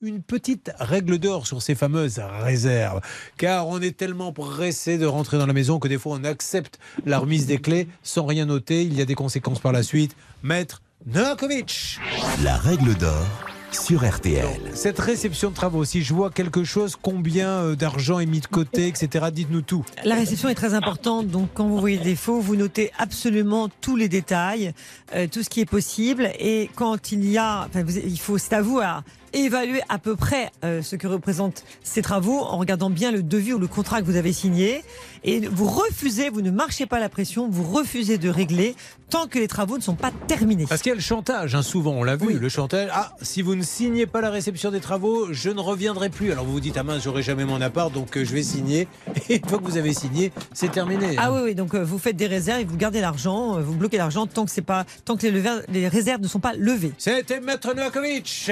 une petite règle d'or sur ces fameuses réserves. Car on est tellement pressé de rentrer dans la maison que des fois on accepte la remise des clés sans rien noter. Il y a des conséquences par la suite. Maître Novakovic. La règle d'or sur RTL. Cette réception de travaux, si je vois quelque chose, combien euh, d'argent est mis de côté, etc., dites-nous tout. La réception est très importante, donc quand vous voyez des faux, vous notez absolument tous les détails, euh, tout ce qui est possible, et quand il y a, enfin, vous- il faut, c'est à vous à évaluer à peu près euh, ce que représentent ces travaux en regardant bien le devis ou le contrat que vous avez signé, et vous refusez, vous ne marchez pas la pression, vous refusez de régler tant que les travaux ne sont pas terminés. Parce qu'il y a le chantage, hein, souvent, on l'a vu, le chantage. Ah, si vous ne signez pas la réception des travaux, je ne reviendrai plus. Alors vous vous dites, ah mince, j'aurai jamais mon appart, donc euh, je vais signer. Et une fois que vous avez signé, c'est terminé. Ah hein. oui, oui, donc euh, vous faites des réserves et vous gardez l'argent, euh, vous bloquez l'argent tant que c'est pas, tant que les réserves ne sont pas levées. C'était Maître Novakovic.